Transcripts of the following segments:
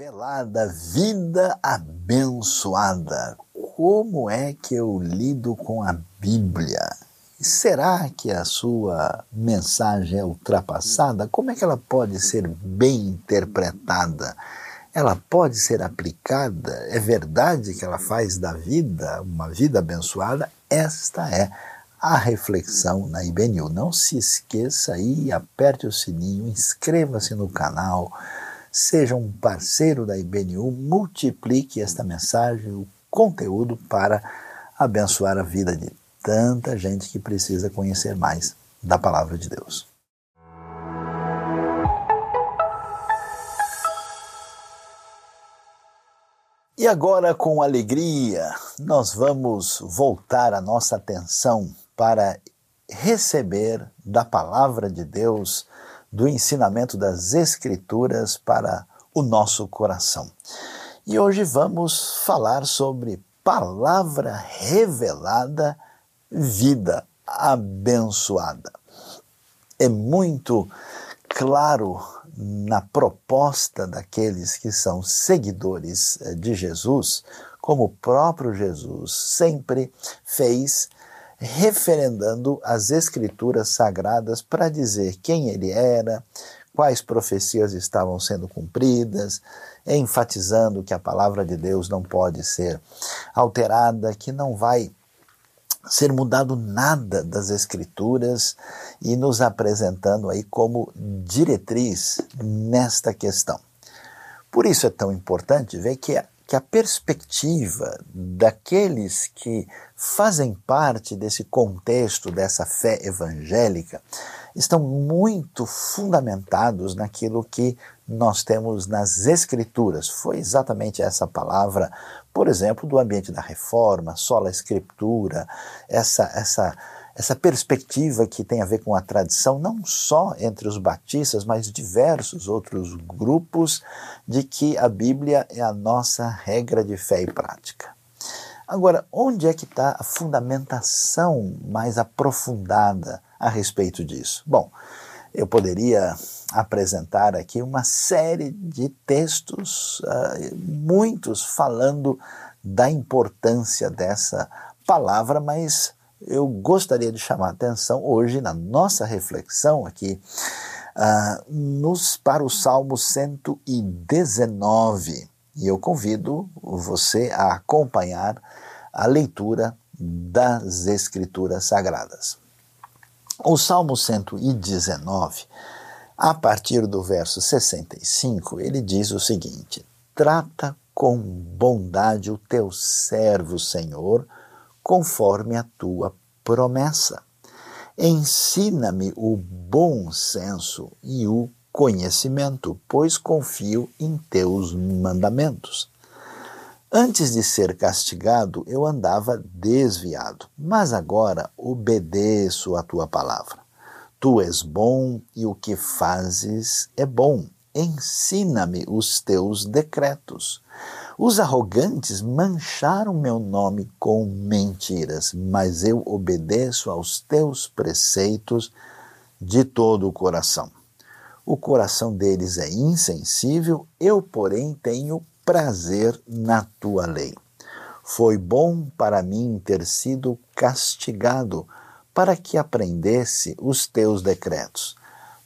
revelada, vida abençoada. Como é que eu lido com a Bíblia? Será que a sua mensagem é ultrapassada? Como é que ela pode ser bem interpretada? Ela pode ser aplicada? É verdade que ela faz da vida uma vida abençoada? Esta é a reflexão na IBNU. Não se esqueça aí, aperte o sininho, inscreva-se no canal seja um parceiro da IBNU, multiplique esta mensagem, o conteúdo para abençoar a vida de tanta gente que precisa conhecer mais da palavra de Deus. E agora, com alegria, nós vamos voltar a nossa atenção para receber da palavra de Deus do ensinamento das Escrituras para o nosso coração. E hoje vamos falar sobre palavra revelada, vida abençoada. É muito claro na proposta daqueles que são seguidores de Jesus, como o próprio Jesus sempre fez referendando as escrituras sagradas para dizer quem ele era, quais profecias estavam sendo cumpridas, enfatizando que a palavra de Deus não pode ser alterada, que não vai ser mudado nada das escrituras e nos apresentando aí como diretriz nesta questão. Por isso é tão importante ver que que a perspectiva daqueles que fazem parte desse contexto dessa fé evangélica estão muito fundamentados naquilo que nós temos nas Escrituras. Foi exatamente essa palavra, por exemplo, do ambiente da reforma, sola escritura, essa, essa essa perspectiva que tem a ver com a tradição, não só entre os batistas, mas diversos outros grupos, de que a Bíblia é a nossa regra de fé e prática. Agora, onde é que está a fundamentação mais aprofundada a respeito disso? Bom, eu poderia apresentar aqui uma série de textos, uh, muitos falando da importância dessa palavra, mas eu gostaria de chamar a atenção hoje na nossa reflexão aqui uh, nos, para o Salmo 119. E eu convido você a acompanhar a leitura das Escrituras Sagradas. O Salmo 119, a partir do verso 65, ele diz o seguinte: Trata com bondade o teu servo, Senhor, conforme a tua promessa. Ensina-me o bom senso e o conhecimento, pois confio em teus mandamentos. Antes de ser castigado, eu andava desviado, mas agora obedeço a tua palavra. Tu és bom e o que fazes é bom. Ensina-me os teus decretos. Os arrogantes mancharam meu nome com mentiras, mas eu obedeço aos teus preceitos de todo o coração. O coração deles é insensível, eu, porém, tenho prazer na tua lei. Foi bom para mim ter sido castigado, para que aprendesse os teus decretos.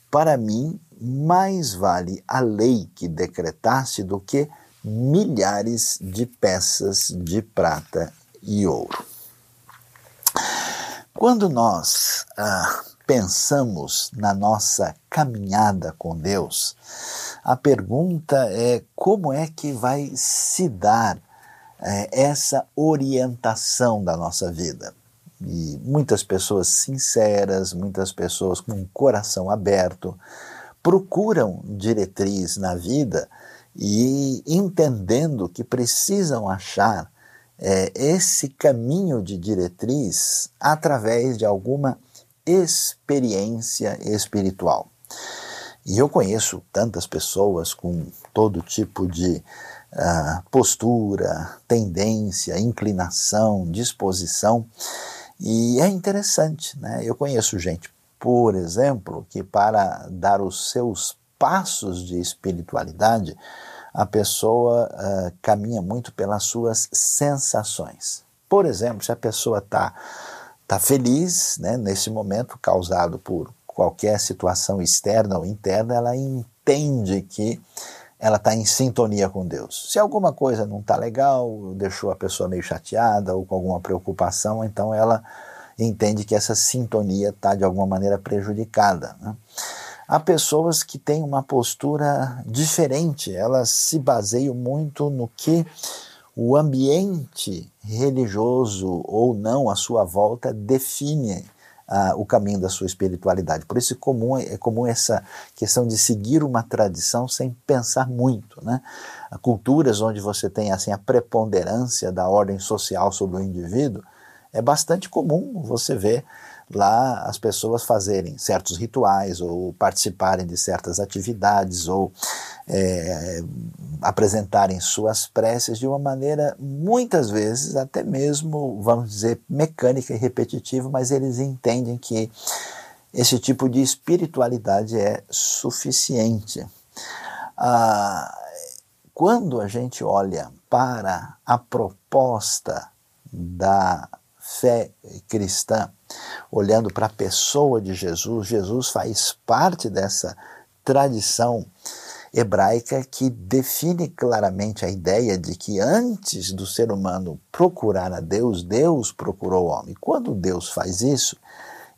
Para mim, mais vale a lei que decretaste do que milhares de peças de prata e ouro. Quando nós ah, pensamos na nossa caminhada com Deus, a pergunta é como é que vai se dar eh, essa orientação da nossa vida. E muitas pessoas sinceras, muitas pessoas com coração aberto, procuram diretriz na vida e entendendo que precisam achar é, esse caminho de diretriz através de alguma experiência espiritual. E eu conheço tantas pessoas com todo tipo de uh, postura, tendência, inclinação, disposição, e é interessante, né? Eu conheço gente, por exemplo, que para dar os seus passos de espiritualidade, a pessoa uh, caminha muito pelas suas sensações. Por exemplo, se a pessoa está tá feliz né, nesse momento causado por qualquer situação externa ou interna, ela entende que ela está em sintonia com Deus. Se alguma coisa não está legal, deixou a pessoa meio chateada ou com alguma preocupação, então ela entende que essa sintonia está de alguma maneira prejudicada. Né? Há pessoas que têm uma postura diferente, elas se baseiam muito no que o ambiente religioso ou não à sua volta define uh, o caminho da sua espiritualidade. Por isso é comum, é comum essa questão de seguir uma tradição sem pensar muito. Né? Culturas onde você tem assim a preponderância da ordem social sobre o indivíduo, é bastante comum você ver lá as pessoas fazerem certos rituais ou participarem de certas atividades ou é, apresentarem suas preces de uma maneira muitas vezes até mesmo vamos dizer mecânica e repetitiva, mas eles entendem que esse tipo de espiritualidade é suficiente. Ah, quando a gente olha para a proposta da fé cristã, olhando para a pessoa de Jesus, Jesus faz parte dessa tradição hebraica que define claramente a ideia de que antes do ser humano procurar a Deus, Deus procurou o homem. Quando Deus faz isso,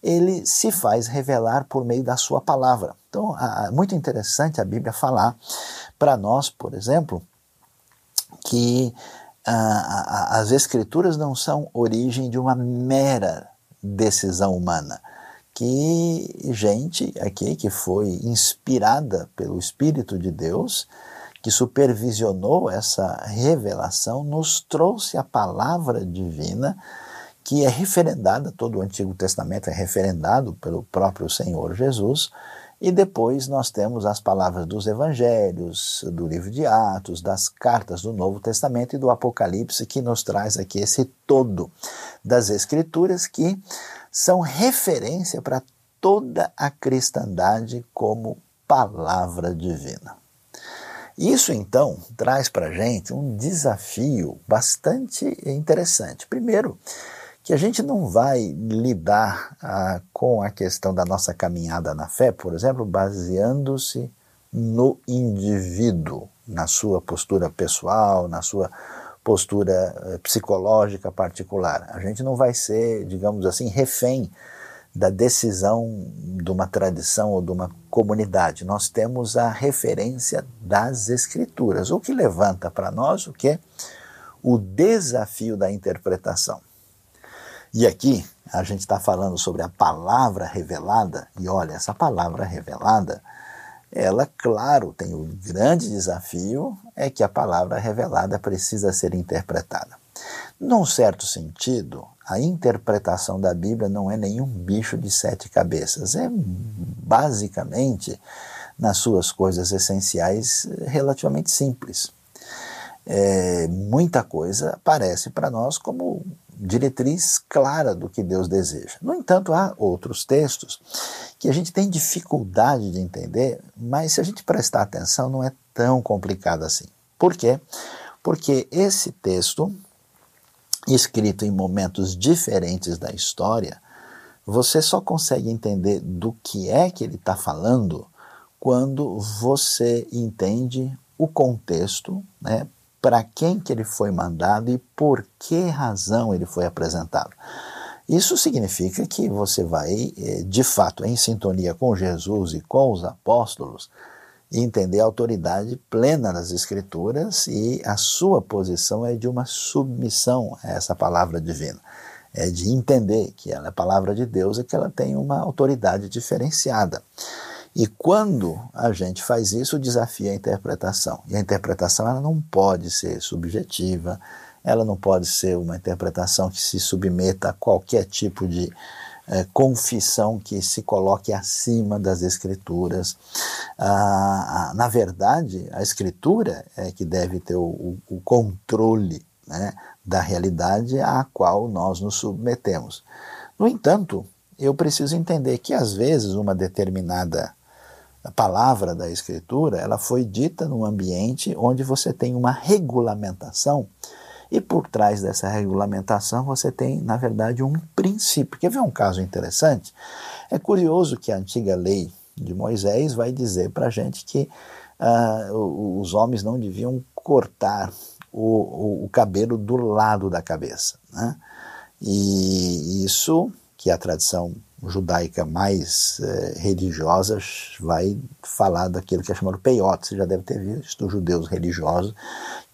ele se faz revelar por meio da sua palavra. Então, é muito interessante a Bíblia falar para nós, por exemplo, que as Escrituras não são origem de uma mera decisão humana, que gente aqui que foi inspirada pelo Espírito de Deus, que supervisionou essa revelação, nos trouxe a palavra divina que é referendada, todo o Antigo Testamento é referendado pelo próprio Senhor Jesus, e depois nós temos as palavras dos evangelhos, do livro de Atos, das cartas do Novo Testamento e do Apocalipse, que nos traz aqui esse todo das Escrituras que são referência para toda a cristandade como palavra divina. Isso então traz para a gente um desafio bastante interessante. Primeiro, que a gente não vai lidar ah, com a questão da nossa caminhada na fé, por exemplo, baseando-se no indivíduo, na sua postura pessoal, na sua postura eh, psicológica particular. A gente não vai ser, digamos assim, refém da decisão de uma tradição ou de uma comunidade. Nós temos a referência das escrituras, o que levanta para nós o que o desafio da interpretação. E aqui a gente está falando sobre a palavra revelada, e olha, essa palavra revelada, ela, claro, tem o um grande desafio é que a palavra revelada precisa ser interpretada. Num certo sentido, a interpretação da Bíblia não é nenhum bicho de sete cabeças, é basicamente, nas suas coisas essenciais, relativamente simples. É, muita coisa parece para nós como diretriz clara do que Deus deseja. No entanto, há outros textos que a gente tem dificuldade de entender, mas se a gente prestar atenção, não é tão complicado assim. Por quê? Porque esse texto, escrito em momentos diferentes da história, você só consegue entender do que é que ele está falando quando você entende o contexto, né, para quem que ele foi mandado e por que razão ele foi apresentado. Isso significa que você vai, eh, de fato, em sintonia com Jesus e com os apóstolos, entender a autoridade plena das Escrituras e a sua posição é de uma submissão a essa palavra divina. É de entender que ela é palavra de Deus e que ela tem uma autoridade diferenciada. E quando a gente faz isso, desafia a interpretação. E a interpretação ela não pode ser subjetiva, ela não pode ser uma interpretação que se submeta a qualquer tipo de é, confissão que se coloque acima das escrituras. Ah, na verdade, a escritura é que deve ter o, o controle né, da realidade à qual nós nos submetemos. No entanto, eu preciso entender que às vezes uma determinada a palavra da Escritura, ela foi dita num ambiente onde você tem uma regulamentação e por trás dessa regulamentação você tem, na verdade, um princípio. Quer ver um caso interessante? É curioso que a antiga lei de Moisés vai dizer para a gente que uh, os homens não deviam cortar o, o, o cabelo do lado da cabeça. Né? E isso, que é a tradição judaica mais eh, religiosa, vai falar daquilo que é chamado peiot. Você já deve ter visto os judeus religiosos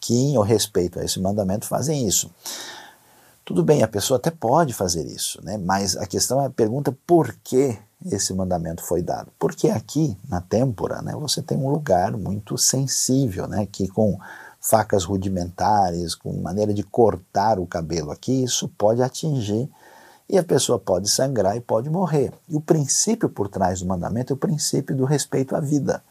que, em respeito a esse mandamento, fazem isso. Tudo bem, a pessoa até pode fazer isso, né? mas a questão é a pergunta por que esse mandamento foi dado. Porque aqui, na têmpora, né, você tem um lugar muito sensível, né, que com facas rudimentares, com maneira de cortar o cabelo aqui, isso pode atingir e a pessoa pode sangrar e pode morrer. E o princípio por trás do mandamento é o princípio do respeito à vida.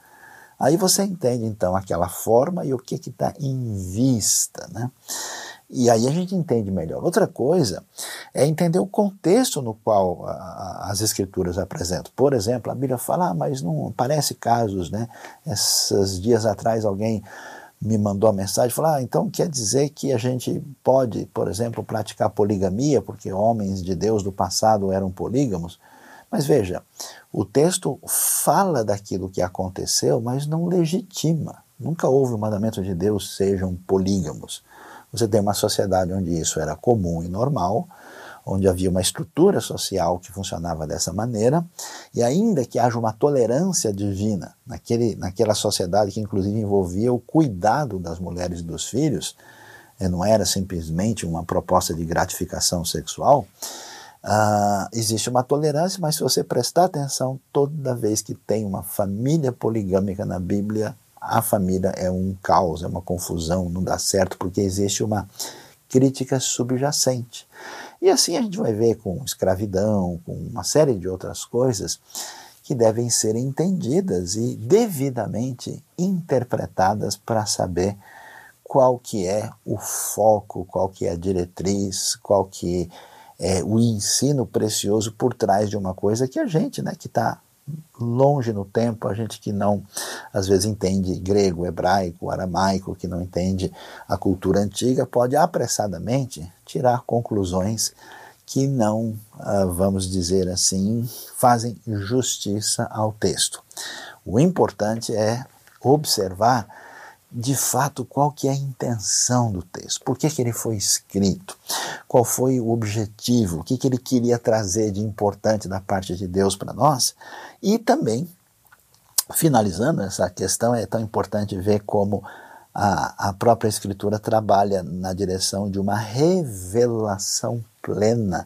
Aí você entende então aquela forma e o que está em vista. Né? E aí a gente entende melhor. Outra coisa é entender o contexto no qual a, a, as escrituras apresentam. Por exemplo, a Bíblia fala, ah, mas não parece casos, né? Esses dias atrás alguém me mandou a mensagem falou: ah, então quer dizer que a gente pode, por exemplo, praticar poligamia, porque homens de Deus do passado eram polígamos. Mas veja, o texto fala daquilo que aconteceu, mas não legitima. Nunca houve o mandamento de Deus sejam polígamos. Você tem uma sociedade onde isso era comum e normal, onde havia uma estrutura social que funcionava dessa maneira, e ainda que haja uma tolerância divina naquele, naquela sociedade que inclusive envolvia o cuidado das mulheres e dos filhos, eh, não era simplesmente uma proposta de gratificação sexual, uh, existe uma tolerância, mas se você prestar atenção, toda vez que tem uma família poligâmica na Bíblia, a família é um caos, é uma confusão, não dá certo, porque existe uma crítica subjacente. E assim a gente vai ver com escravidão, com uma série de outras coisas que devem ser entendidas e devidamente interpretadas para saber qual que é o foco, qual que é a diretriz, qual que é o ensino precioso por trás de uma coisa que a gente, né, que está longe no tempo, a gente que não, às vezes, entende grego, hebraico, aramaico, que não entende a cultura antiga, pode apressadamente tirar conclusões que não, ah, vamos dizer assim, fazem justiça ao texto. O importante é observar de fato qual que é a intenção do texto, por que, que ele foi escrito, qual foi o objetivo, o que, que ele queria trazer de importante da parte de Deus para nós, e também, finalizando essa questão, é tão importante ver como a, a própria Escritura trabalha na direção de uma revelação plena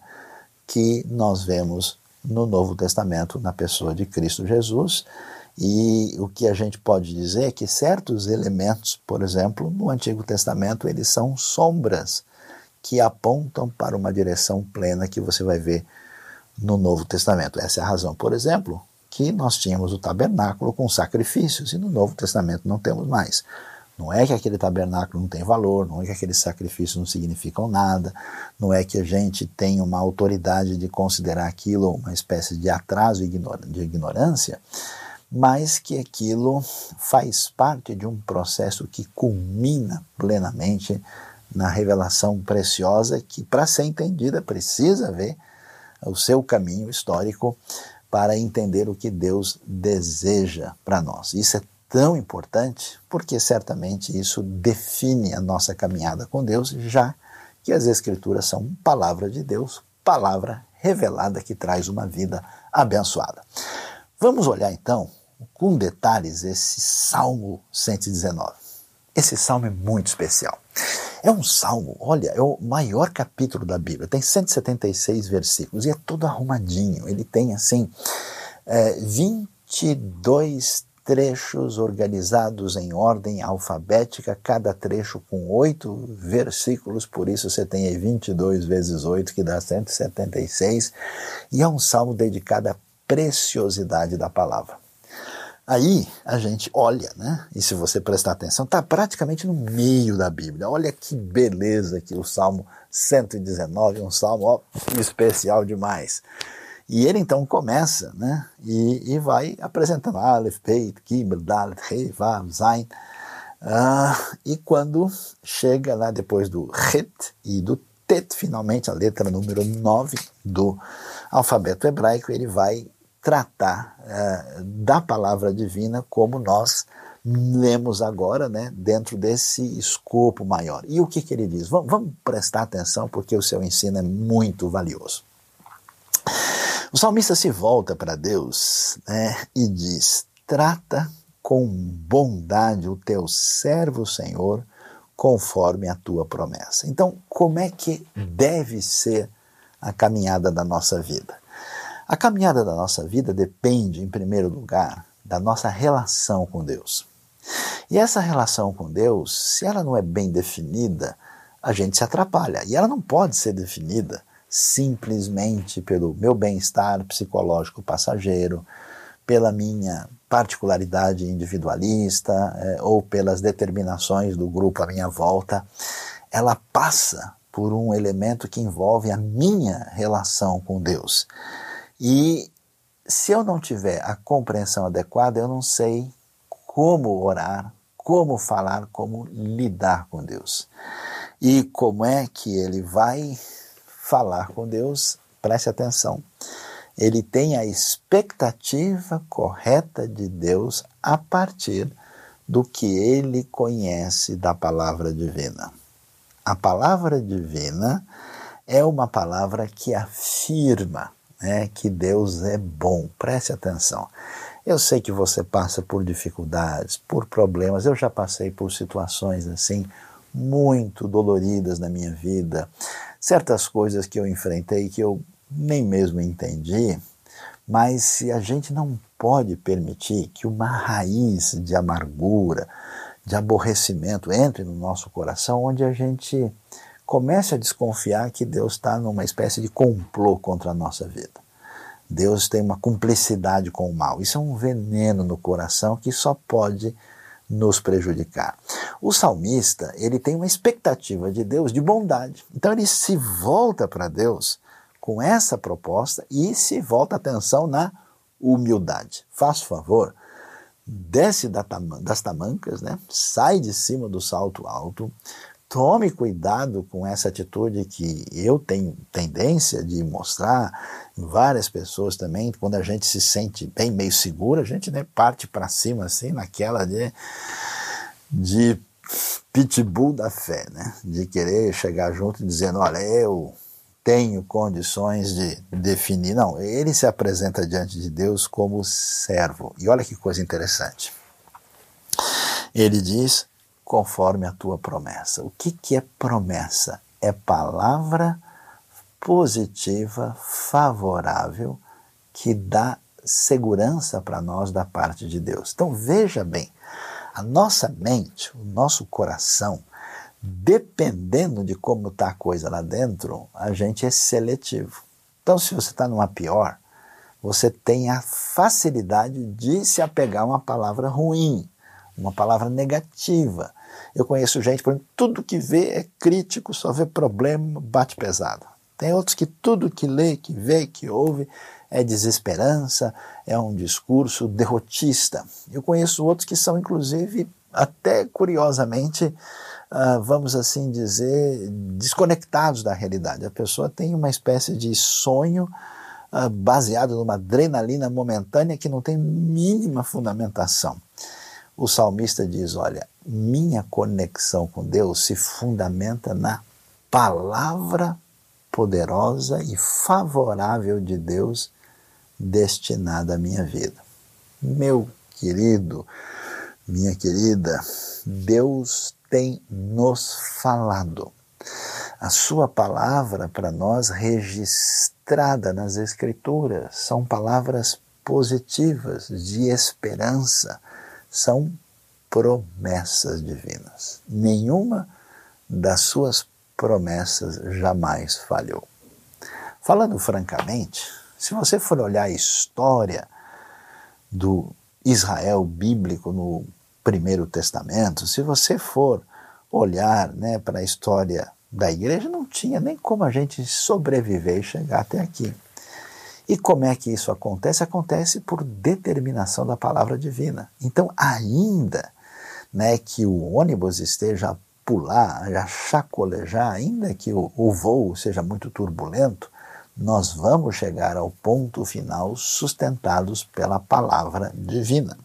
que nós vemos no Novo Testamento, na pessoa de Cristo Jesus, e o que a gente pode dizer é que certos elementos, por exemplo, no Antigo Testamento, eles são sombras que apontam para uma direção plena que você vai ver no Novo Testamento. Essa é a razão, por exemplo, que nós tínhamos o tabernáculo com sacrifícios e no Novo Testamento não temos mais. Não é que aquele tabernáculo não tem valor, não é que aqueles sacrifícios não significam nada, não é que a gente tem uma autoridade de considerar aquilo uma espécie de atraso de ignorância, mas que aquilo faz parte de um processo que culmina plenamente na revelação preciosa que, para ser entendida, precisa ver o seu caminho histórico para entender o que Deus deseja para nós. Isso é tão importante porque certamente isso define a nossa caminhada com Deus, já que as Escrituras são palavra de Deus, palavra revelada que traz uma vida abençoada. Vamos olhar então com detalhes esse Salmo 119. Esse salmo é muito especial. É um salmo, olha, é o maior capítulo da Bíblia, tem 176 versículos e é todo arrumadinho. Ele tem, assim, é, 22 trechos organizados em ordem alfabética, cada trecho com oito versículos, por isso você tem aí 22 vezes 8, que dá 176, e é um salmo dedicado à preciosidade da palavra. Aí a gente olha, né? E se você prestar atenção, está praticamente no meio da Bíblia. Olha que beleza que o Salmo 119, um salmo ó, especial demais. E ele então começa, né? E, e vai apresentando Aleph, Beit, Gimel, Dalet, Vav, Zain. Uh, e quando chega lá depois do Het e do Tet, finalmente a letra número 9 do alfabeto hebraico, ele vai tratar uh, da palavra divina como nós lemos agora, né, dentro desse escopo maior. E o que, que ele diz? Vamos, vamos prestar atenção porque o seu ensino é muito valioso. O salmista se volta para Deus né, e diz: Trata com bondade o teu servo, Senhor, conforme a tua promessa. Então, como é que deve ser a caminhada da nossa vida? A caminhada da nossa vida depende, em primeiro lugar, da nossa relação com Deus. E essa relação com Deus, se ela não é bem definida, a gente se atrapalha. E ela não pode ser definida simplesmente pelo meu bem-estar psicológico passageiro, pela minha particularidade individualista é, ou pelas determinações do grupo à minha volta. Ela passa por um elemento que envolve a minha relação com Deus. E se eu não tiver a compreensão adequada, eu não sei como orar, como falar, como lidar com Deus. E como é que ele vai falar com Deus? Preste atenção. Ele tem a expectativa correta de Deus a partir do que ele conhece da palavra divina. A palavra divina é uma palavra que afirma né, que Deus é bom. Preste atenção. Eu sei que você passa por dificuldades, por problemas. Eu já passei por situações assim muito doloridas na minha vida, certas coisas que eu enfrentei que eu nem mesmo entendi, mas se a gente não pode permitir que uma raiz de amargura, de aborrecimento entre no nosso coração, onde a gente comece a desconfiar que Deus está numa espécie de complô contra a nossa vida. Deus tem uma cumplicidade com o mal. Isso é um veneno no coração que só pode nos prejudicar. O salmista, ele tem uma expectativa de Deus de bondade. Então ele se volta para Deus com essa proposta e se volta atenção na humildade. Faça favor, desce das tamancas, né? sai de cima do salto alto, tome cuidado com essa atitude que eu tenho tendência de mostrar em várias pessoas também, quando a gente se sente bem meio seguro, a gente né, parte para cima assim, naquela de, de pitbull da fé, né? de querer chegar junto e dizendo, olha, eu tenho condições de definir. Não, ele se apresenta diante de Deus como servo. E olha que coisa interessante. Ele diz: conforme a tua promessa. O que, que é promessa? É palavra positiva, favorável, que dá segurança para nós da parte de Deus. Então veja bem, a nossa mente, o nosso coração, dependendo de como está a coisa lá dentro, a gente é seletivo. Então, se você está numa pior, você tem a facilidade de se apegar a uma palavra ruim, uma palavra negativa. Eu conheço gente, por exemplo, tudo que vê é crítico, só vê problema, bate pesado. Tem outros que tudo que lê, que vê, que ouve é desesperança, é um discurso derrotista. Eu conheço outros que são, inclusive, até curiosamente, uh, vamos assim dizer, desconectados da realidade. A pessoa tem uma espécie de sonho uh, baseado numa adrenalina momentânea que não tem mínima fundamentação. O salmista diz: Olha, minha conexão com Deus se fundamenta na palavra poderosa e favorável de Deus destinada à minha vida. Meu querido, minha querida, Deus tem nos falado. A sua palavra para nós registrada nas Escrituras são palavras positivas, de esperança, são promessas divinas. Nenhuma das suas promessas jamais falhou. Falando francamente, se você for olhar a história do Israel bíblico no Primeiro Testamento, se você for olhar né, para a história da igreja, não tinha nem como a gente sobreviver e chegar até aqui. E como é que isso acontece? Acontece por determinação da palavra divina. Então, ainda né, que o ônibus esteja a pular, a chacolejar, ainda que o, o voo seja muito turbulento, nós vamos chegar ao ponto final sustentados pela palavra divina.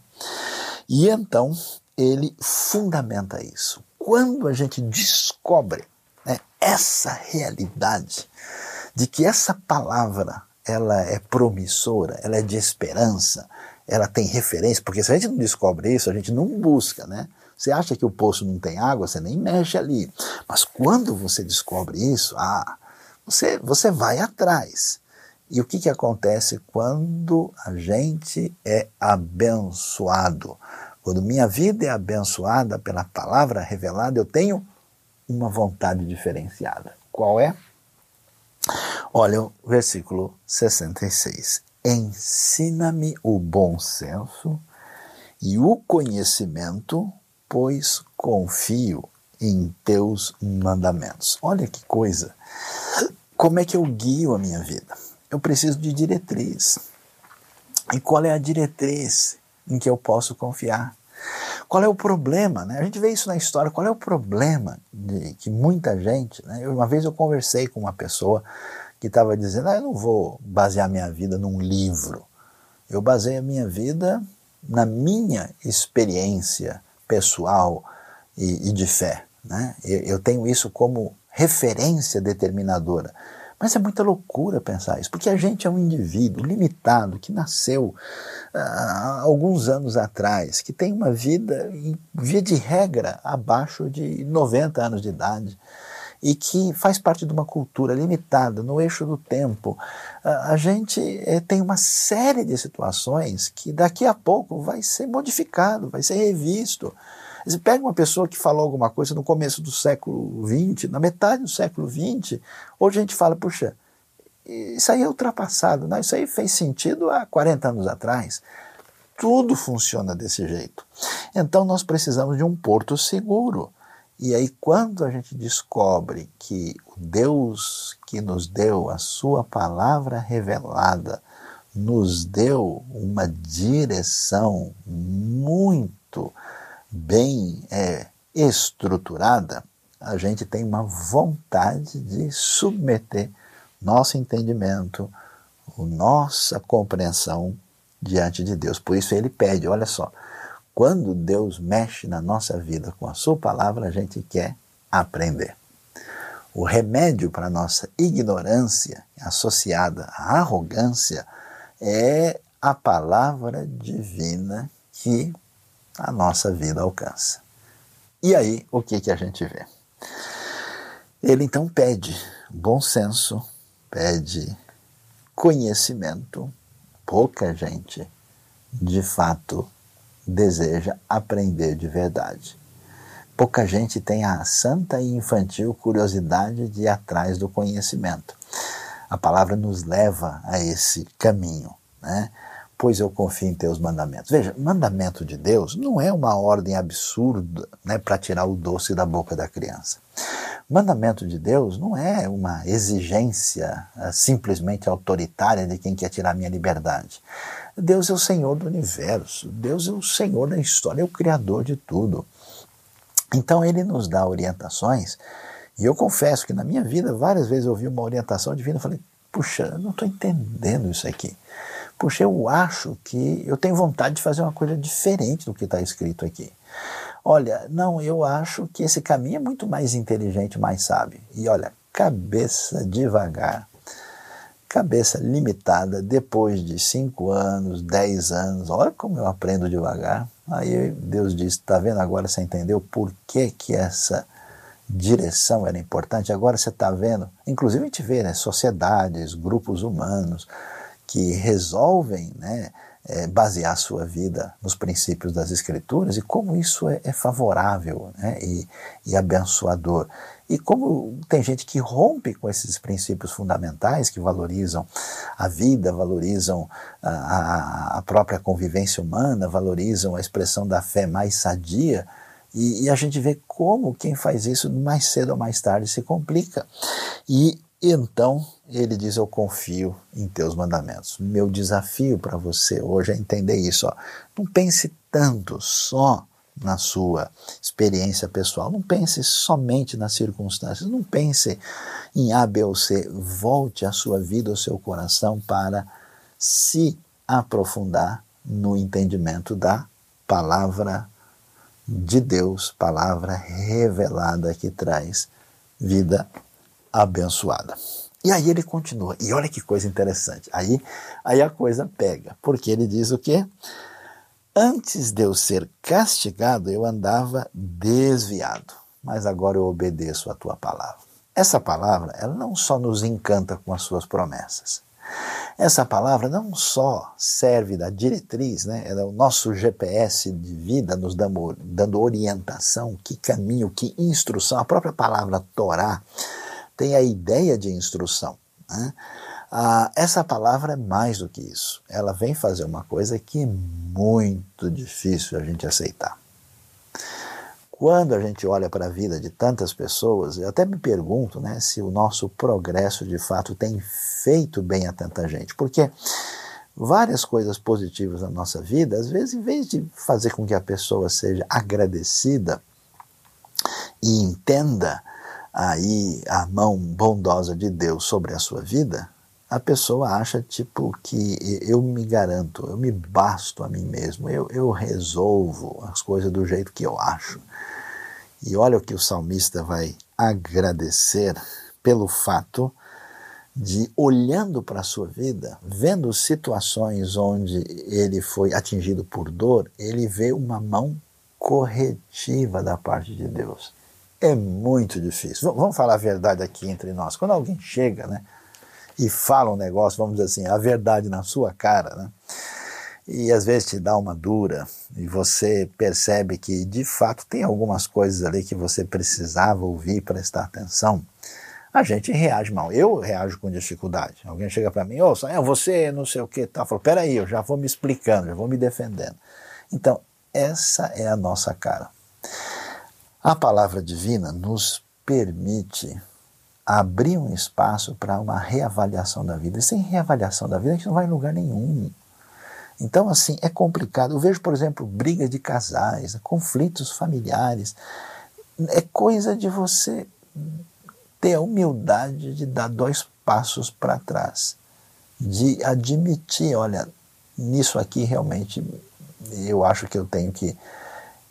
E então ele fundamenta isso. Quando a gente descobre né, essa realidade de que essa palavra ela é promissora, ela é de esperança, ela tem referência, porque se a gente não descobre isso, a gente não busca, né? Você acha que o poço não tem água, você nem mexe ali. Mas quando você descobre isso, ah, você, você vai atrás. E o que, que acontece quando a gente é abençoado? Quando minha vida é abençoada pela palavra revelada, eu tenho uma vontade diferenciada. Qual é? Olha o versículo 66. Ensina-me o bom senso e o conhecimento, pois confio em teus mandamentos. Olha que coisa. Como é que eu guio a minha vida? Eu preciso de diretriz. E qual é a diretriz em que eu posso confiar? Qual é o problema? Né? A gente vê isso na história. Qual é o problema de que muita gente. Né? Uma vez eu conversei com uma pessoa que estava dizendo: ah, eu não vou basear minha vida num livro. Eu baseio a minha vida na minha experiência pessoal e, e de fé. Né? Eu, eu tenho isso como referência determinadora. Mas é muita loucura pensar isso, porque a gente é um indivíduo limitado que nasceu ah, há alguns anos atrás, que tem uma vida, via de regra, abaixo de 90 anos de idade e que faz parte de uma cultura limitada, no eixo do tempo. A gente é, tem uma série de situações que daqui a pouco vai ser modificado, vai ser revisto. Você pega uma pessoa que falou alguma coisa no começo do século XX, na metade do século XX, hoje a gente fala, puxa, isso aí é ultrapassado, não, isso aí fez sentido há 40 anos atrás. Tudo funciona desse jeito. Então nós precisamos de um porto seguro. E aí, quando a gente descobre que o Deus que nos deu a Sua palavra revelada nos deu uma direção muito bem é, estruturada, a gente tem uma vontade de submeter nosso entendimento, nossa compreensão diante de Deus. Por isso ele pede, olha só, quando Deus mexe na nossa vida com a sua palavra, a gente quer aprender. O remédio para a nossa ignorância associada à arrogância é a palavra divina que a nossa vida alcança. E aí, o que, que a gente vê? Ele então pede bom senso, pede conhecimento. Pouca gente, de fato, deseja aprender de verdade. Pouca gente tem a santa e infantil curiosidade de ir atrás do conhecimento. A palavra nos leva a esse caminho, né? pois eu confio em teus mandamentos. Veja, mandamento de Deus não é uma ordem absurda né, para tirar o doce da boca da criança. Mandamento de Deus não é uma exigência uh, simplesmente autoritária de quem quer tirar minha liberdade. Deus é o Senhor do universo, Deus é o Senhor da história, é o Criador de tudo. Então ele nos dá orientações, e eu confesso que na minha vida várias vezes eu ouvi uma orientação divina e falei, puxa, eu não estou entendendo isso aqui puxa, eu acho que eu tenho vontade de fazer uma coisa diferente do que está escrito aqui. Olha, não, eu acho que esse caminho é muito mais inteligente, mais sábio. E olha, cabeça devagar, cabeça limitada, depois de cinco anos, dez anos, olha como eu aprendo devagar. Aí Deus diz: está vendo agora? Você entendeu por que, que essa direção era importante? Agora você está vendo, inclusive a gente vê, né, sociedades, grupos humanos, que resolvem né, é, basear sua vida nos princípios das Escrituras e como isso é, é favorável né, e, e abençoador. E como tem gente que rompe com esses princípios fundamentais que valorizam a vida, valorizam a, a, própria convivência humana, valorizam a expressão da fé mais sadia, e, e, a gente vê como quem faz isso mais cedo ou mais tarde se complica. E então ele diz: Eu confio em teus mandamentos. Meu desafio para você hoje é entender isso. Ó. Não pense tanto só na sua experiência pessoal, não pense somente nas circunstâncias, não pense em A, B ou C. Volte a sua vida, o seu coração para se aprofundar no entendimento da palavra de Deus, palavra revelada que traz vida abençoada. E aí ele continua, e olha que coisa interessante. Aí, aí a coisa pega, porque ele diz o quê? Antes de eu ser castigado, eu andava desviado, mas agora eu obedeço a tua palavra. Essa palavra, ela não só nos encanta com as suas promessas, essa palavra não só serve da diretriz, né, é o nosso GPS de vida, nos dando, dando orientação, que caminho, que instrução. A própria palavra Torá tem a ideia de instrução. Né? Ah, essa palavra é mais do que isso. Ela vem fazer uma coisa que é muito difícil a gente aceitar. Quando a gente olha para a vida de tantas pessoas, eu até me pergunto né, se o nosso progresso de fato tem feito bem a tanta gente. Porque várias coisas positivas na nossa vida, às vezes, em vez de fazer com que a pessoa seja agradecida e entenda aí a mão bondosa de Deus sobre a sua vida, a pessoa acha tipo que eu me garanto, eu me basto a mim mesmo, eu, eu resolvo as coisas do jeito que eu acho. E olha o que o salmista vai agradecer pelo fato de, olhando para a sua vida, vendo situações onde ele foi atingido por dor, ele vê uma mão corretiva da parte de Deus. É muito difícil. Vamos falar a verdade aqui entre nós. Quando alguém chega né, e fala um negócio, vamos dizer assim, a verdade na sua cara, né? e às vezes te dá uma dura e você percebe que de fato tem algumas coisas ali que você precisava ouvir, prestar atenção, a gente reage mal. Eu reajo com dificuldade. Alguém chega para mim, ô, oh, você não sei o que, tá? Falo, peraí, eu já vou me explicando, já vou me defendendo. Então, essa é a nossa cara. A palavra divina nos permite abrir um espaço para uma reavaliação da vida. E sem reavaliação da vida, a gente não vai em lugar nenhum. Então, assim, é complicado. Eu vejo, por exemplo, brigas de casais, conflitos familiares. É coisa de você ter a humildade de dar dois passos para trás, de admitir: olha, nisso aqui realmente eu acho que eu tenho que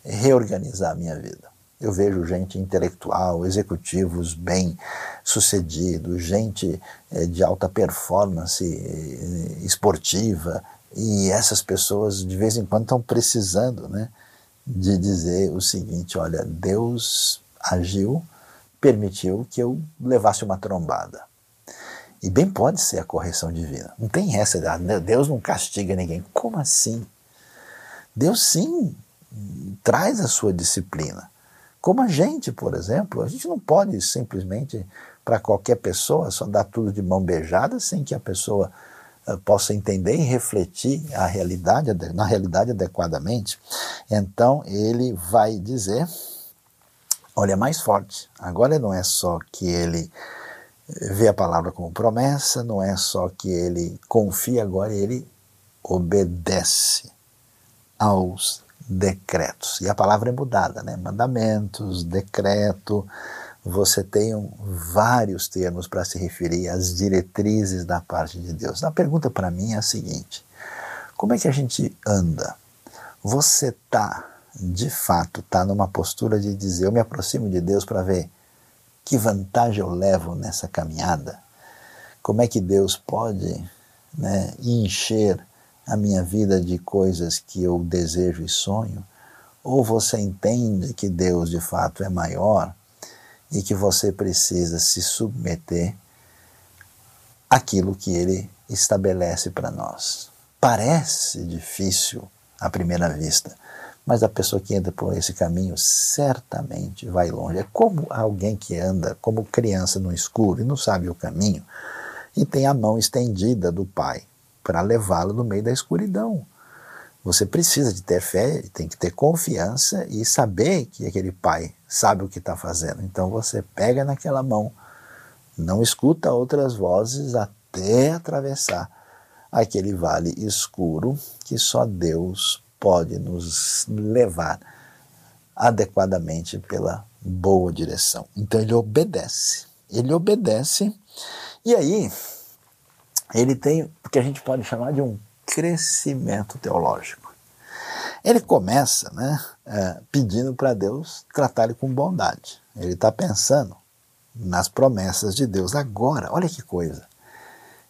reorganizar a minha vida. Eu vejo gente intelectual, executivos bem sucedidos, gente eh, de alta performance eh, esportiva, e essas pessoas de vez em quando estão precisando né, de dizer o seguinte: olha, Deus agiu, permitiu que eu levasse uma trombada. E bem pode ser a correção divina. Não tem essa, ah, Deus não castiga ninguém. Como assim? Deus sim traz a sua disciplina. Como a gente, por exemplo, a gente não pode simplesmente para qualquer pessoa só dar tudo de mão beijada sem que a pessoa eh, possa entender e refletir a realidade, na realidade adequadamente, então ele vai dizer: olha, é mais forte. Agora não é só que ele vê a palavra como promessa, não é só que ele confia, agora ele obedece aos decretos. E a palavra é mudada, né? Mandamentos, decreto, você tem um, vários termos para se referir às diretrizes da parte de Deus. A pergunta para mim é a seguinte: como é que a gente anda? Você está, de fato, está numa postura de dizer: eu me aproximo de Deus para ver que vantagem eu levo nessa caminhada? Como é que Deus pode né, encher a minha vida de coisas que eu desejo e sonho? Ou você entende que Deus de fato é maior e que você precisa se submeter àquilo que ele estabelece para nós. Parece difícil à primeira vista, mas a pessoa que entra por esse caminho certamente vai longe. É como alguém que anda como criança no escuro e não sabe o caminho e tem a mão estendida do pai para levá-lo no meio da escuridão. Você precisa de ter fé, tem que ter confiança e saber que aquele pai sabe o que está fazendo. Então você pega naquela mão não escuta outras vozes até atravessar aquele vale escuro que só Deus pode nos levar adequadamente pela boa direção. Então ele obedece. Ele obedece e aí ele tem o que a gente pode chamar de um crescimento teológico. Ele começa né, é, pedindo para Deus tratar ele com bondade. Ele está pensando nas promessas de Deus. Agora, olha que coisa.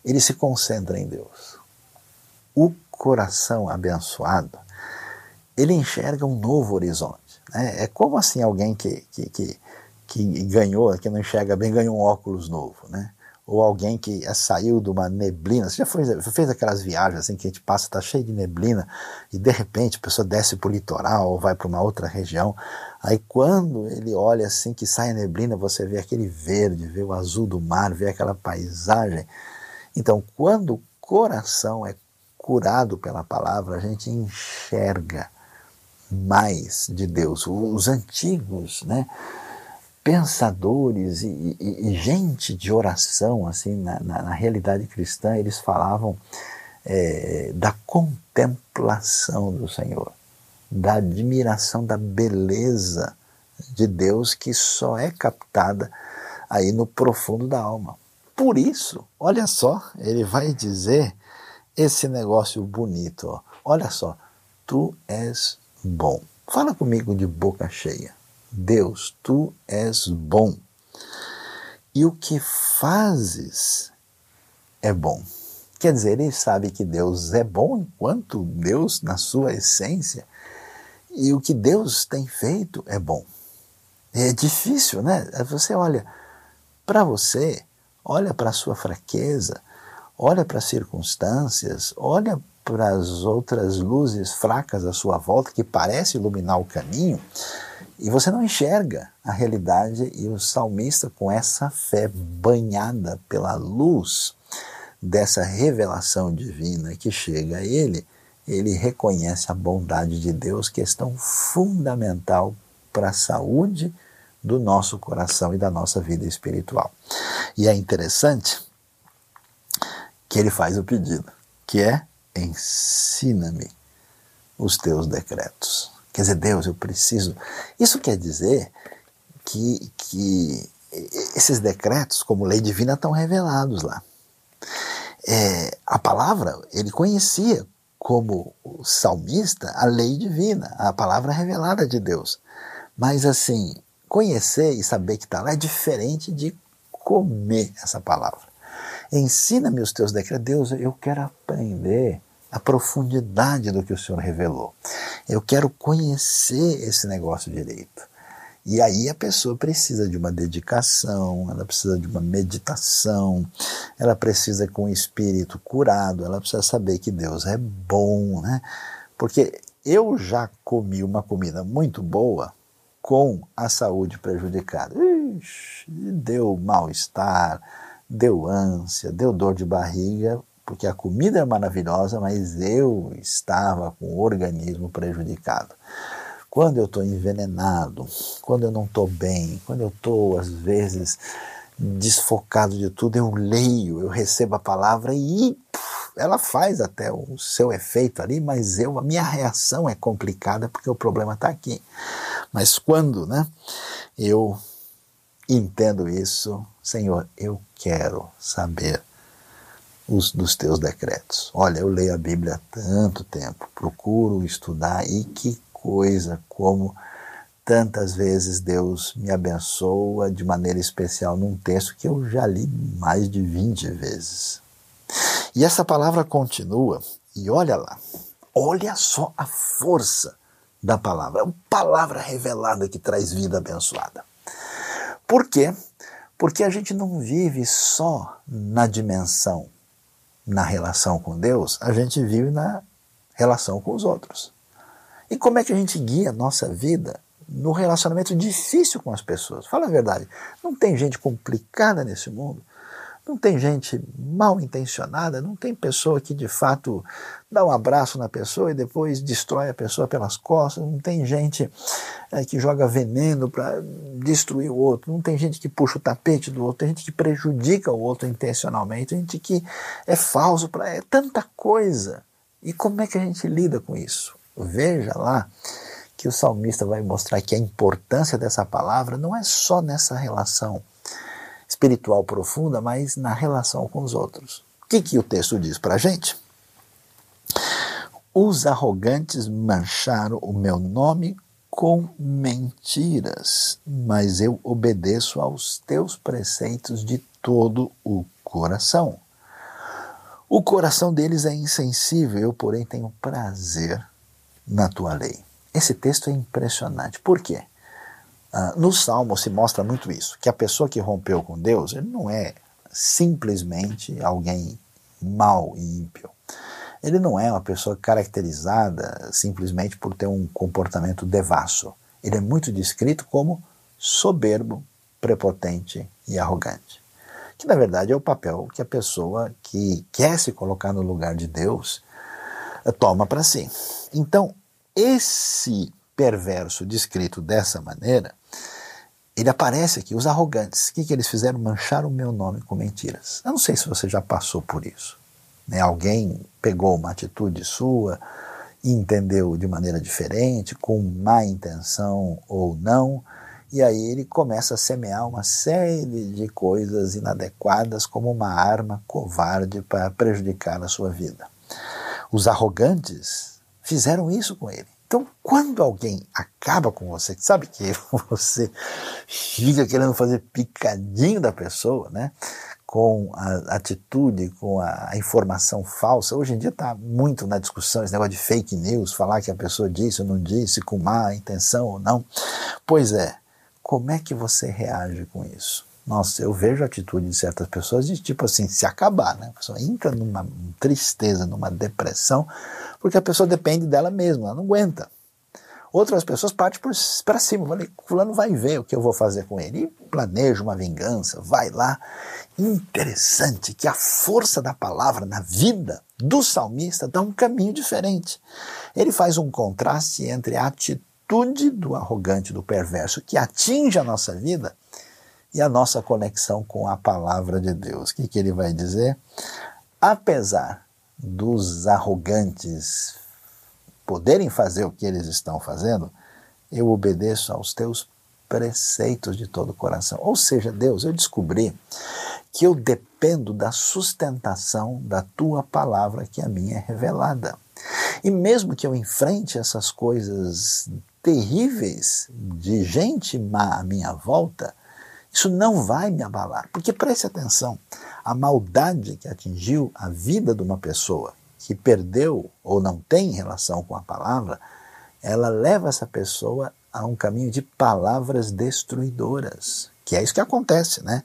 Ele se concentra em Deus. O coração abençoado, ele enxerga um novo horizonte. Né? É como assim alguém que, que, que, que ganhou, que não enxerga bem, ganhou um óculos novo. Né? Ou alguém que eh, saiu de uma neblina. Você já foi, fez aquelas viagens assim que a gente passa, está cheio de neblina, e de repente a pessoa desce para o litoral ou vai para uma outra região. Aí quando ele olha assim que sai a neblina, você vê aquele verde, vê o azul do mar, vê aquela paisagem. Então, quando o coração é curado pela palavra, a gente enxerga mais de Deus. Os antigos, né? Pensadores e, e, e, gente de oração, assim, na, na, na realidade cristã, eles falavam é, da contemplação do Senhor, da admiração da beleza de Deus que só é captada aí no profundo da alma. Por isso, olha só, ele vai dizer esse negócio bonito, ó. olha só, tu és bom. Fala comigo de boca cheia. Deus, tu és bom. E o que fazes é bom. Quer dizer, ele sabe que Deus é bom enquanto Deus, na sua essência, e o que Deus tem feito é bom. É difícil, né? Você olha para você, olha para a sua fraqueza, olha para as circunstâncias, olha para as outras luzes fracas à sua volta que parece iluminar o caminho e você não enxerga a realidade, e o salmista, com essa fé banhada pela luz dessa revelação divina que chega a ele, ele reconhece a bondade de Deus, questão fundamental para a saúde do nosso coração e da nossa vida espiritual. E é interessante que ele faz o pedido, que é: ensina-me os teus decretos. Quer dizer, Deus, eu preciso. Isso quer dizer que, que esses decretos, como lei divina, estão revelados lá. É, a palavra ele conhecia como salmista a lei divina, a palavra revelada de Deus. Mas assim, conhecer e saber que está lá é diferente de comer essa palavra. Ensina-me os teus decretos. Deus, eu quero aprender a profundidade do que o Senhor revelou. Eu quero conhecer esse negócio direito. E aí a pessoa precisa de uma dedicação, ela precisa de uma meditação, ela precisa com o espírito curado, ela precisa saber que Deus é bom, né? Porque eu já comi uma comida muito boa com a saúde prejudicada. Ixi, deu mal-estar, deu ânsia, deu dor de barriga porque a comida é maravilhosa, mas eu estava com o organismo prejudicado. Quando eu estou envenenado, quando eu não estou bem, quando eu estou, às vezes, desfocado de tudo, eu leio, eu recebo a palavra e ela faz até o seu efeito ali, mas eu, a minha reação é complicada porque o problema está aqui. Mas quando né, eu entendo isso, Senhor, eu quero saber os, dos teus decretos. Olha, eu leio a Bíblia há tanto tempo, procuro estudar e que coisa, como tantas vezes Deus me abençoa de maneira especial num texto que eu já li mais de 20 vezes. E essa palavra continua, e olha lá, olha só a força da palavra, é uma palavra revelada que traz vida abençoada. Por quê? Porque a gente não vive só na dimensão na relação com Deus, a gente vive na relação com os outros. E como é que a gente guia a nossa vida no relacionamento difícil com as pessoas? Fala a verdade, não tem gente complicada nesse mundo, Não tem gente mal intencionada, não tem pessoa que de fato dá um abraço na pessoa e depois destrói a pessoa pelas costas, não tem gente é, que joga veneno para destruir o outro, não tem gente que puxa o tapete do outro, tem gente que prejudica o outro intencionalmente, tem gente que é falso para. É tanta coisa. E como é que a gente lida com isso? Veja lá que o salmista vai mostrar que a importância dessa palavra não é só nessa relação espiritual profunda, mas na relação com os outros. O que, que o texto diz para a gente? Os arrogantes mancharam o meu nome com mentiras, mas eu obedeço aos teus preceitos de todo o coração. O coração deles é insensível, eu, porém, tenho prazer na tua lei. Esse texto é impressionante. Por quê? Uh, no Salmo se mostra muito isso, que a pessoa que rompeu com Deus, ele não é simplesmente alguém mau e ímpio. Ele não é uma pessoa caracterizada simplesmente por ter um comportamento devasso. Ele é muito descrito como soberbo, prepotente e arrogante. Que na verdade é o papel que a pessoa que quer se colocar no lugar de Deus eh, toma para si. Então, esse perverso descrito dessa maneira, ele aparece aqui, os arrogantes. O que, que eles fizeram? Mancharam o meu nome com mentiras. Eu não sei se você já passou por isso. Né? Alguém pegou uma atitude sua e entendeu de maneira diferente, com má intenção ou não, e aí ele começa a semear uma série de coisas inadequadas como uma arma covarde para prejudicar a sua vida. Os arrogantes fizeram isso com ele. Então, quando alguém acaba com você, sabe que você fica querendo fazer picadinho da pessoa, né? Com a atitude, com a informação falsa. Hoje em dia está muito na discussão esse negócio de fake news, falar que a pessoa disse ou não disse, com má intenção ou não. Pois é, como é que você reage com isso? Nossa, eu vejo a atitude de certas pessoas de tipo assim, se acabar, né? A pessoa entra numa tristeza, numa depressão, porque a pessoa depende dela mesma, ela não aguenta. Outras pessoas partem para cima, falei, fulano vai ver o que eu vou fazer com ele. E planeja uma vingança, vai lá. Interessante que a força da palavra na vida do salmista dá um caminho diferente. Ele faz um contraste entre a atitude do arrogante, do perverso, que atinge a nossa vida, e a nossa conexão com a palavra de Deus. O que, que ele vai dizer? Apesar dos arrogantes poderem fazer o que eles estão fazendo, eu obedeço aos teus preceitos de todo o coração. Ou seja, Deus, eu descobri que eu dependo da sustentação da tua palavra que a mim é revelada. E mesmo que eu enfrente essas coisas terríveis de gente má à minha volta, isso não vai me abalar, porque preste atenção, a maldade que atingiu a vida de uma pessoa que perdeu ou não tem relação com a palavra, ela leva essa pessoa a um caminho de palavras destruidoras, que é isso que acontece, né?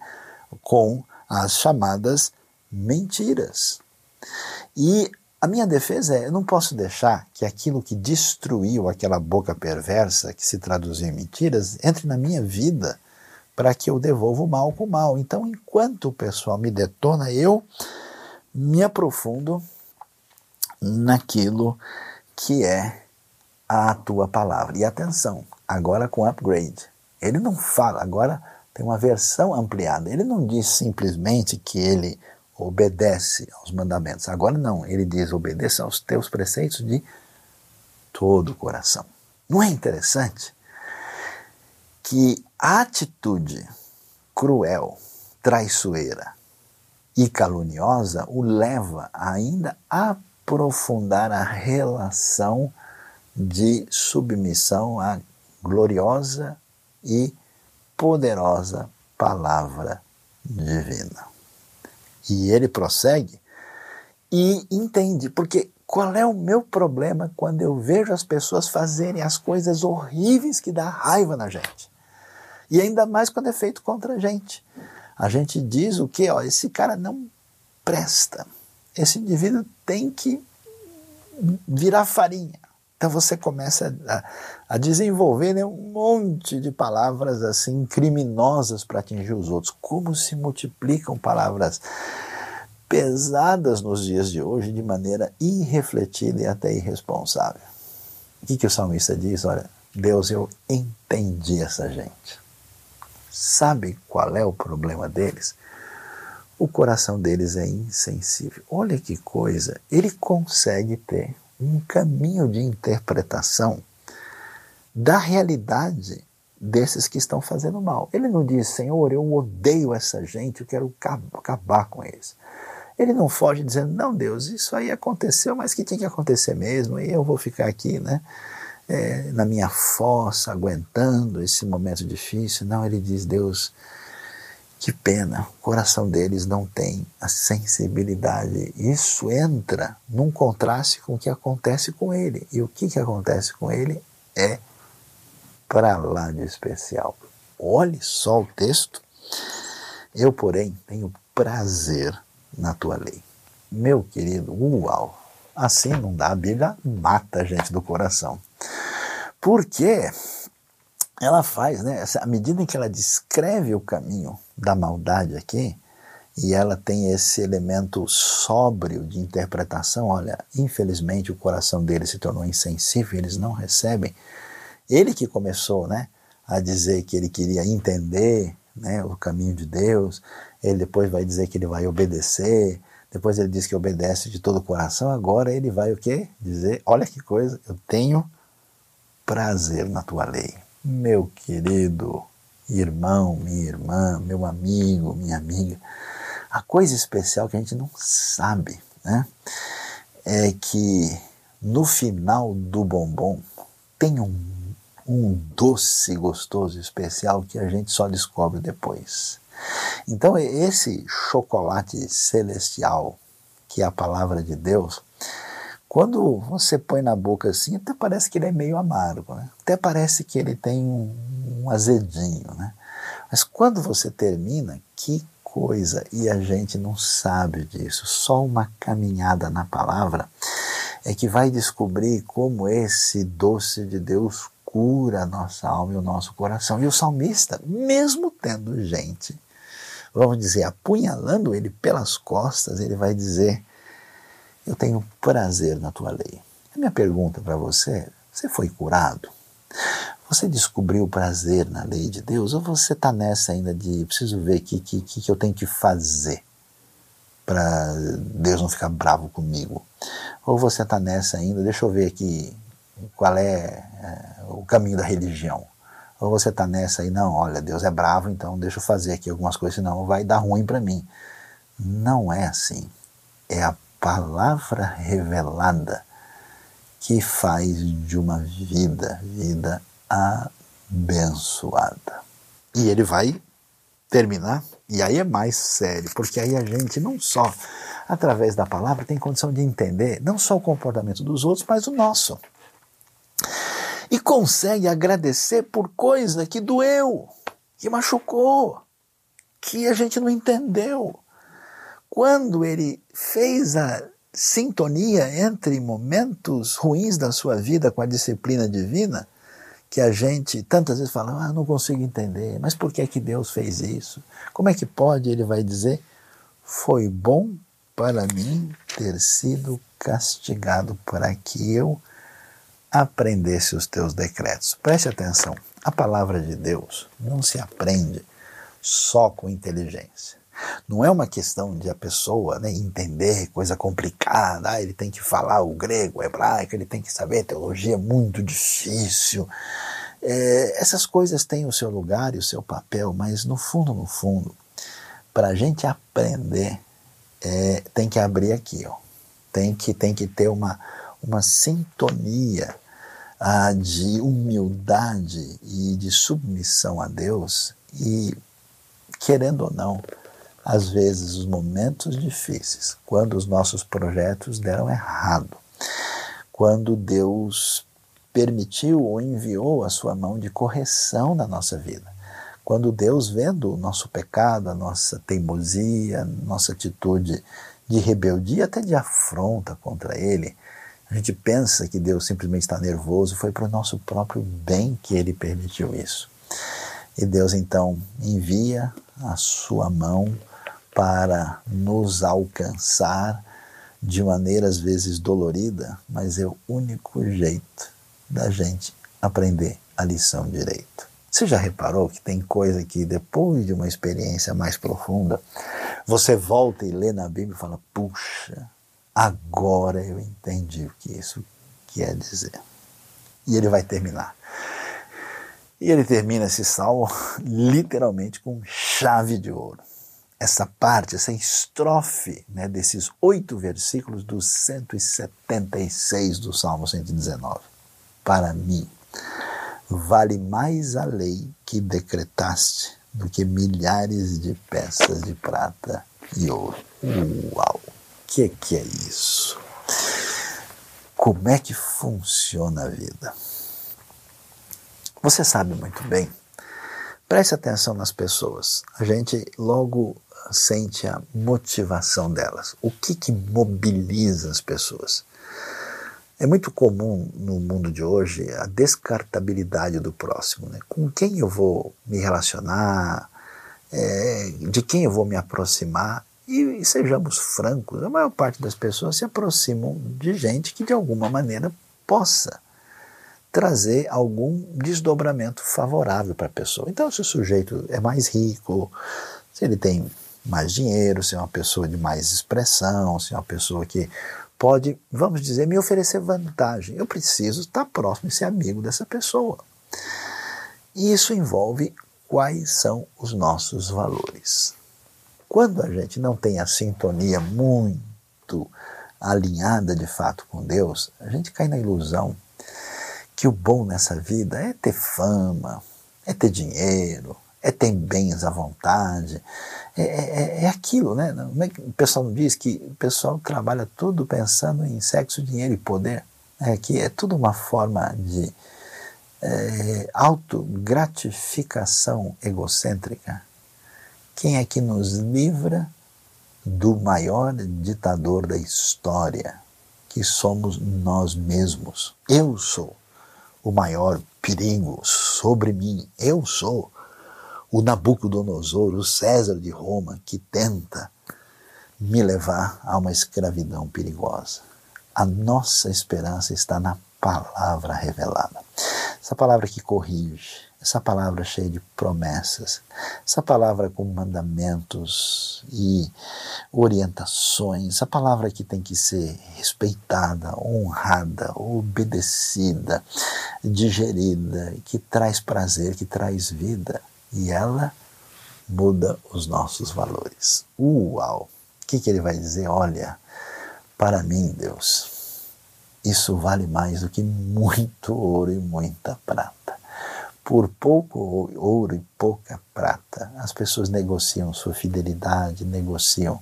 Com as chamadas mentiras. E a minha defesa é: eu não posso deixar que aquilo que destruiu aquela boca perversa, que se traduziu em mentiras, entre na minha vida para que eu devolva o mal com o mal. Então, enquanto o pessoal me detona, eu me aprofundo naquilo que é a tua palavra. E atenção, agora com upgrade. Ele não fala, agora tem uma versão ampliada. Ele não diz simplesmente que ele obedece aos mandamentos. Agora não, ele diz obedeça aos teus preceitos de todo o coração. Não é interessante que a atitude cruel, traiçoeira e caluniosa o leva ainda a aprofundar a relação de submissão à gloriosa e poderosa palavra divina. E ele prossegue e entende, porque qual é o meu problema quando eu vejo as pessoas fazerem as coisas horríveis que dá raiva na gente? E ainda mais quando é feito contra a gente. A gente diz o que? Esse cara não presta. Esse indivíduo tem que virar farinha. Então você começa a, a desenvolver né, um monte de palavras assim criminosas para atingir os outros. Como se multiplicam palavras pesadas nos dias de hoje de maneira irrefletida e até irresponsável. O que, que o salmista diz? Olha, Deus, eu entendi essa gente. Sabe qual é o problema deles? O coração deles é insensível. Olha que coisa, ele consegue ter um caminho de interpretação da realidade desses que estão fazendo mal. Ele não diz, Senhor, eu odeio essa gente, eu quero acabar com eles. Ele não foge dizendo, não, Deus, isso aí aconteceu, mas que tinha que acontecer mesmo, e eu vou ficar aqui, né, é, na minha fossa, aguentando esse momento difícil. Não, ele diz, Deus, que pena, o coração deles não tem a sensibilidade. Isso entra num contraste com o que acontece com ele. E o que, que acontece com ele é para lá de especial. Olhe só o texto. Eu, porém, tenho prazer na tua lei. Meu querido, uau! Assim não dá, a Bíblia mata a gente do coração. Porque ela faz, né? À medida em que ela descreve o caminho da maldade aqui, e ela tem esse elemento sóbrio de interpretação, olha, infelizmente o coração deles se tornou insensível, eles não recebem. Ele que começou, né, a dizer que ele queria entender, né, o caminho de Deus, ele depois vai dizer que ele vai obedecer, depois ele diz que obedece de todo o coração, agora ele vai o quê? Dizer, olha que coisa, eu tenho prazer na tua lei. Meu querido irmão, minha irmã, meu amigo, minha amiga, a coisa especial que a gente não sabe, né? É que no final do bombom tem um, um doce gostoso especial que a gente só descobre depois. Então, esse chocolate celestial, que é a palavra de Deus, quando você põe na boca assim, até parece que ele é meio amargo, né? até parece que ele tem um, um azedinho. Né? Mas quando você termina, que coisa! E a gente não sabe disso. Só uma caminhada na palavra é que vai descobrir como esse doce de Deus cura a nossa alma e o nosso coração. E o salmista, mesmo tendo gente, vamos dizer, apunhalando ele pelas costas, ele vai dizer eu tenho prazer na tua lei. A minha pergunta para você é: você foi curado? Você descobriu o prazer na lei de Deus? Ou você está nessa ainda de preciso ver o que, que, que eu tenho que fazer para Deus não ficar bravo comigo? Ou você está nessa ainda, deixa eu ver aqui qual é, é o caminho da religião? Ou você está nessa aí, não, olha, Deus é bravo, então deixa eu fazer aqui algumas coisas, senão vai dar ruim para mim. Não é assim. É a palavra revelada que faz de uma vida, vida abençoada. E ele vai terminar, e aí é mais sério, porque aí a gente não só, através da palavra, tem condição de entender não só o comportamento dos outros, mas o nosso. E consegue agradecer por coisa que doeu, que machucou, que a gente não entendeu quando ele fez a sintonia entre momentos ruins da sua vida com a disciplina divina, que a gente tantas vezes fala, ah, não consigo entender, mas por que é que Deus fez isso? Como é que pode? Ele vai dizer, foi bom para mim ter sido castigado para que eu aprendesse os teus decretos. Preste atenção, a palavra de Deus não se aprende só com inteligência. Não é uma questão de a pessoa né, entender coisa complicada, ah, ele tem que falar o grego, o hebraico, ele tem que saber teologia muito difícil. É, essas coisas têm o seu lugar e o seu papel, mas no fundo, no fundo, para a gente aprender, é, tem que abrir aqui, ó. Tem que, tem que ter uma, uma sintonia ah, de humildade e de submissão a Deus e, querendo ou não, às vezes os momentos difíceis, quando os nossos projetos deram errado, quando Deus permitiu ou enviou a sua mão de correção na nossa vida. Quando Deus, vendo o nosso pecado, a nossa teimosia, nossa atitude de rebeldia, até de afronta contra Ele, A gente pensa que Deus simplesmente está nervoso, foi para o nosso próprio bem que ele permitiu isso. E Deus então envia a sua mão para nos alcançar de maneira às vezes dolorida, mas é o único jeito da gente aprender a lição direito. Você já reparou que tem coisa que depois de uma experiência mais profunda, você volta e lê na Bíblia e fala: puxa, agora eu entendi o que isso quer dizer. E ele vai terminar. E ele termina esse salmo literalmente com chave de ouro. Essa parte, essa estrofe né, desses oito versículos dos 176 do Salmo 119. Para mim, vale mais a lei que decretaste do que milhares de peças de prata e ouro. Uau! O que, que é isso? Como é que funciona a vida? Você sabe muito bem. Preste atenção nas pessoas. A gente logo sente a motivação delas. O que, que mobiliza as pessoas? É muito comum no mundo de hoje a descartabilidade do próximo. Né? Com quem eu vou me relacionar, é, de quem eu vou me aproximar. E, e, sejamos francos, a maior parte das pessoas se aproximam de gente que de alguma maneira possa trazer algum desdobramento favorável para a pessoa. Então, se o sujeito é mais rico, se ele tem mais dinheiro, se é uma pessoa de mais expressão, se é uma pessoa que pode, vamos dizer, me oferecer vantagem. Eu preciso estar próximo e ser amigo dessa pessoa. E isso envolve quais são os nossos valores. Quando a gente não tem a sintonia muito alinhada de fato com Deus, a gente cai na ilusão que o bom nessa vida é ter fama, é ter dinheiro, é ter bens à vontade, é, é, é, é aquilo, né? É o pessoal não diz que o pessoal trabalha tudo pensando em sexo, dinheiro e poder. É que é tudo uma forma de é, autogratificação egocêntrica. Quem é que nos livra do maior ditador da história, que somos nós mesmos? Eu sou o maior perigo sobre mim. Eu sou o Nabucodonosor, o César de Roma, que tenta me levar a uma escravidão perigosa. A nossa esperança está na palavra revelada. Essa palavra que corrige, essa palavra cheia de promessas, essa palavra com mandamentos e orientações, essa palavra que tem que ser respeitada, honrada, obedecida, digerida, que traz prazer, que traz vida e ela muda os nossos valores. Uau! O que, que ele vai dizer? Olha, para mim, Deus, isso vale mais do que muito ouro e muita prata. Por pouco ouro e pouca prata, as pessoas negociam sua fidelidade, negociam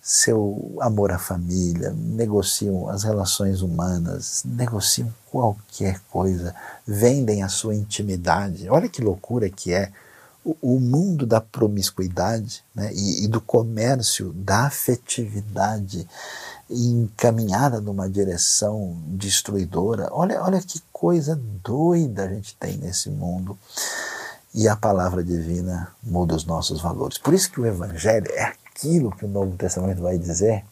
seu amor à família, negociam as relações humanas, negociam qualquer coisa, vendem a sua intimidade. Olha que loucura que é o, mundo da promiscuidade né, e, e, do comércio, da afetividade encaminhada numa direção destruidora. Olha, olha que coisa doida a gente tem nesse mundo. E a palavra divina muda os nossos valores. Por isso que o Evangelho é aquilo que o Novo Testamento vai dizer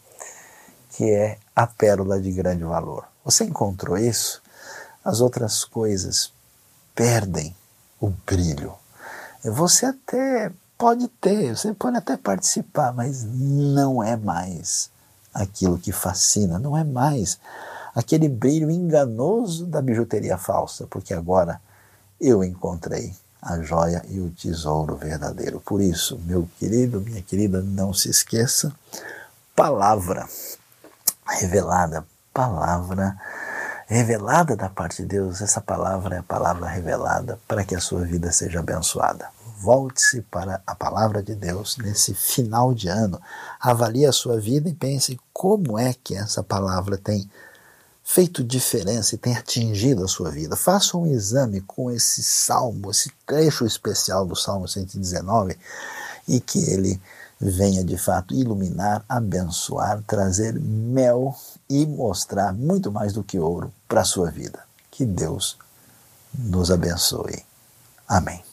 que é a pérola de grande valor. Você encontrou isso? As outras coisas perdem o brilho você até pode ter, você pode até participar, mas não é mais aquilo que fascina, não é mais aquele brilho enganoso da bijuteria falsa, porque agora eu encontrei a joia e o tesouro verdadeiro. Por isso, meu querido, minha querida, não se esqueça, palavra revelada, palavra revelada da parte de Deus, essa palavra é a palavra revelada para que a sua vida seja abençoada. Volte-se para a palavra de Deus nesse final de ano. Avalie a sua vida e pense como é que essa palavra tem feito diferença e tem atingido a sua vida. Faça um exame com esse salmo, esse trecho especial do Salmo 119 e que ele venha de fato iluminar, abençoar, trazer mel e mostrar muito mais do que ouro para a sua vida. Que Deus nos abençoe. Amém.